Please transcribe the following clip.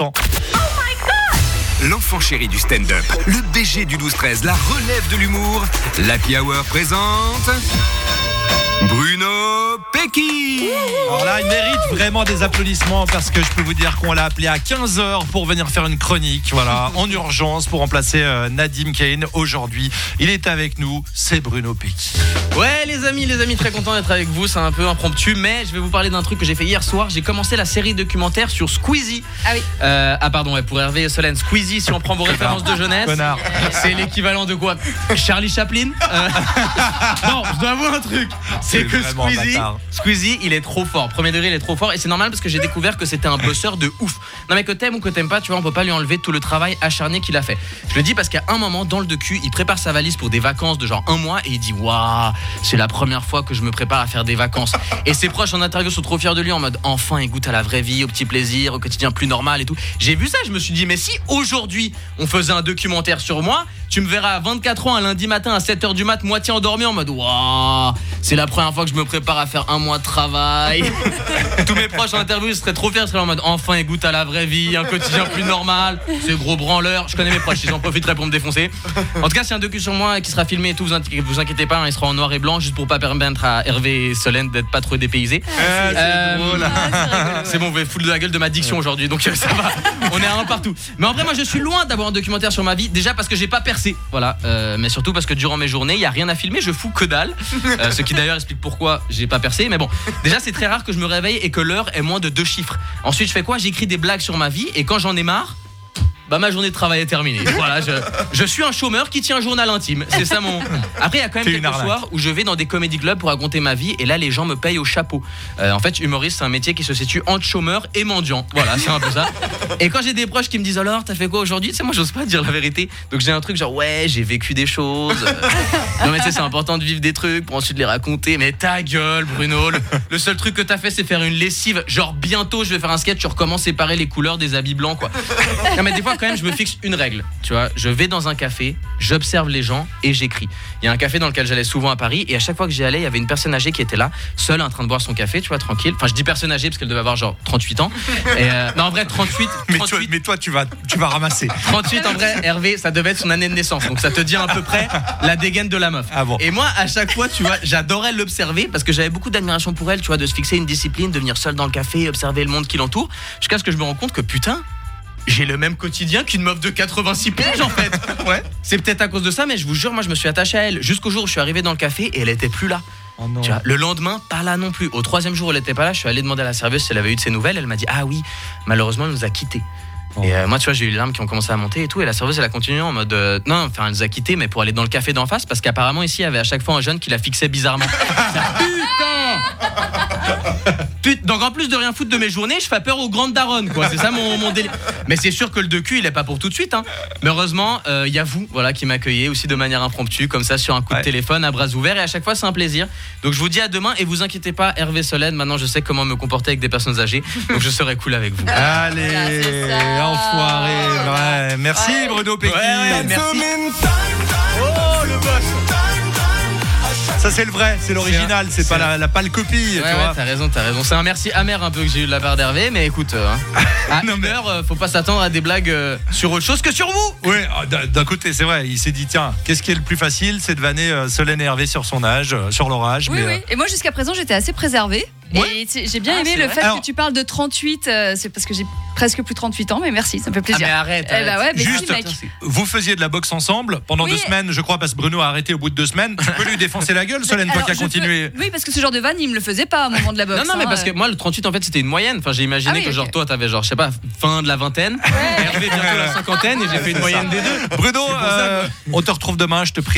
instant. L'enfant chéri du stand-up, le BG du 12-13, la relève de l'humour, l'Happy Hour présente... Alors là, il mérite vraiment des applaudissements parce que je peux vous dire qu'on l'a appelé à 15h pour venir faire une chronique, voilà, en urgence pour remplacer euh, Nadim Kane aujourd'hui. Il est avec nous, c'est Bruno Pecky. Ouais les amis, les amis, très content d'être avec vous, c'est un peu impromptu, mais je vais vous parler d'un truc que j'ai fait hier soir. J'ai commencé la série documentaire sur Squeezie. Ah oui. Euh, ah pardon, ouais, pour Hervé et Solène, Squeezie, si on prend vos références de jeunesse, Connard. c'est l'équivalent de quoi? Charlie Chaplin? Euh, Non, je dois avouer un truc, c'est que Squeezie. Squeezie, il est trop fort. Premier degré, il est trop fort, et c'est normal parce que j'ai découvert que c'était un bosseur de ouf. Non mais que t'aimes ou que t'aimes pas, tu vois, on peut pas lui enlever tout le travail acharné qu'il a fait. Je le dis parce qu'à un moment, dans le docu, il prépare sa valise pour des vacances de genre un mois et il dit waouh, c'est la première fois que je me prépare à faire des vacances. Et ses proches en interview sont trop fiers de lui en mode enfin il goûte à la vraie vie, au petit plaisir, au quotidien plus normal et tout. J'ai vu ça, je me suis dit mais si aujourd'hui on faisait un documentaire sur moi, tu me verras à 24 ans un lundi matin à 7h du mat, moitié endormi en mode waouh, c'est la première fois que je me prépare à faire un mois de travail. Tous mes proches en interview seraient trop fiers, ils seraient en mode enfin goûte à la vraie vie, un quotidien plus normal, ce gros branleur. Je connais mes proches, ils en profiteraient pour me défoncer. En tout cas, c'est un docu sur moi qui sera filmé et tout, vous, inqui- vous inquiétez pas, hein, il sera en noir et blanc juste pour pas permettre à Hervé et Solène d'être pas trop dépaysés. Euh, c'est bon, vous pouvez foutre de la gueule de ma diction aujourd'hui, donc euh, ça va. On est à un partout. Mais en vrai, moi, je suis loin d'avoir un documentaire sur ma vie. Déjà parce que j'ai pas voilà. Euh, mais surtout parce que durant mes journées, il y a rien à filmer. Je fous que dalle. Euh, ce qui d'ailleurs explique pourquoi j'ai pas percé. Mais bon, déjà, c'est très rare que je me réveille et que l'heure est moins de deux chiffres. Ensuite, je fais quoi? J'écris des blagues sur ma vie et quand j'en ai marre. Bah ma journée de travail est terminée. Voilà, je, je suis un chômeur qui tient un journal intime. C'est ça mon. Après, il y a quand même quelques arnaque. soirs où je vais dans des comédie clubs pour raconter ma vie et là les gens me payent au chapeau. Euh, en fait, humoriste, c'est un métier qui se situe entre chômeur et mendiant. Voilà, c'est un peu ça. Et quand j'ai des proches qui me disent alors, t'as fait quoi aujourd'hui? Tu sais, moi, j'ose pas dire la vérité. Donc j'ai un truc genre ouais, j'ai vécu des choses. Euh, Non mais tu sais, c'est important de vivre des trucs pour ensuite les raconter. Mais ta gueule, Bruno. Le, le seul truc que t'as fait, c'est faire une lessive. Genre bientôt, je vais faire un sketch sur comment séparer les couleurs des habits blancs, quoi. Non mais des fois quand même je me fixe une règle, tu vois, je vais dans un café, j'observe les gens et j'écris. Il y a un café dans lequel j'allais souvent à Paris et à chaque fois que j'y allais, il y avait une personne âgée qui était là, seule en train de boire son café, tu vois, tranquille. Enfin, je dis personne âgée parce qu'elle devait avoir genre 38 ans. Et euh, non, en vrai 38 Mais toi, 38 mais toi, tu vas, tu vas ramasser. 38 en vrai, Hervé, ça devait être son année de naissance. Donc ça te dit à peu près la dégaine de la meuf. Ah bon. Et moi, à chaque fois, tu vois, j'adorais l'observer parce que j'avais beaucoup d'admiration pour elle, tu vois, de se fixer une discipline, de venir seule dans le café, observer le monde qui l'entoure. Jusqu'à ce que je me rends compte que putain, j'ai le même quotidien qu'une meuf de 86 piges en fait. Ouais. C'est peut-être à cause de ça, mais je vous jure, moi je me suis attaché à elle jusqu'au jour où je suis arrivé dans le café et elle était plus là. Oh non. Tu vois, le lendemain, pas là non plus. Au troisième jour où elle était pas là, je suis allé demander à la serveuse si elle avait eu de ses nouvelles. Elle m'a dit Ah oui, malheureusement, elle nous a quittés. Oh. Et euh, moi, tu vois, j'ai eu les larmes qui ont commencé à monter et tout. Et la serveuse, elle a continué en mode euh, Non, enfin, elle nous a quittés, mais pour aller dans le café d'en face, parce qu'apparemment, ici, il y avait à chaque fois un jeune qui la fixait bizarrement. Putain Putain Donc, en plus de rien foutre de mes journées, je fais peur aux grandes daronnes, quoi. C'est ça mon, mon délire. Mais c'est sûr que le docu, il est pas pour tout de suite. Hein. Mais heureusement, euh, il y a vous, voilà, qui m'accueillez aussi de manière impromptue, comme ça, sur un coup Ouais. de téléphone, à bras ouverts. Et à chaque fois, c'est un plaisir. Donc, je vous dis à demain. Et vous inquiétez pas, Hervé Solène, maintenant, je sais comment me comporter avec des personnes âgées. Donc, je serai cool avec vous. Allez, enfoiré. Ouais, merci Ouais. Bruno ouais, merci. Ça c'est le vrai, c'est l'original, c'est pas la, la pâle copie, Ouais, tu ouais, t'as raison, t'as raison. C'est un merci amer un peu que j'ai eu de la part d'Hervé, mais écoute, euh, à Non, une mais- heure, euh, faut pas s'attendre à des blagues euh, sur autre chose que sur vous. Ouais, ah, d'un côté, c'est vrai, il s'est dit tiens, qu'est-ce qui est le plus facile C'est de vanner euh, Solène et Hervé sur son âge, euh, sur leur âge. Oui, mais, oui. Et moi, jusqu'à présent, j'étais assez préservée. Ouais. Et j'ai bien Ah, aimé le vrai fait Alors- que tu parles de 38. euh, c'est parce que j'ai presque plus 38 ans, mais merci, ça me fait Ah, plaisir. mais arrête. Eh bah ouais, mais Juste- si, mec. vous faisiez de la boxe ensemble pendant Oui. deux semaines, je crois, parce que Bruno a arrêté au bout de deux semaines. Tu peux lui défoncer la gueule, Solène, toi qui as continué. peux- Oui, parce que ce genre de vanne, il me le faisait pas au moment de la boxe. Non, non, mais hein, parce que euh. moi, le 38, en fait, c'était une moyenne. Enfin, j'ai imaginé Ah oui, que, genre, toi, t'avais, genre, je sais pas, fin de la vingtaine. Hervé, bientôt la cinquantaine, et j'ai fait une moyenne des deux. Bruno, euh, on te retrouve demain, je te prie.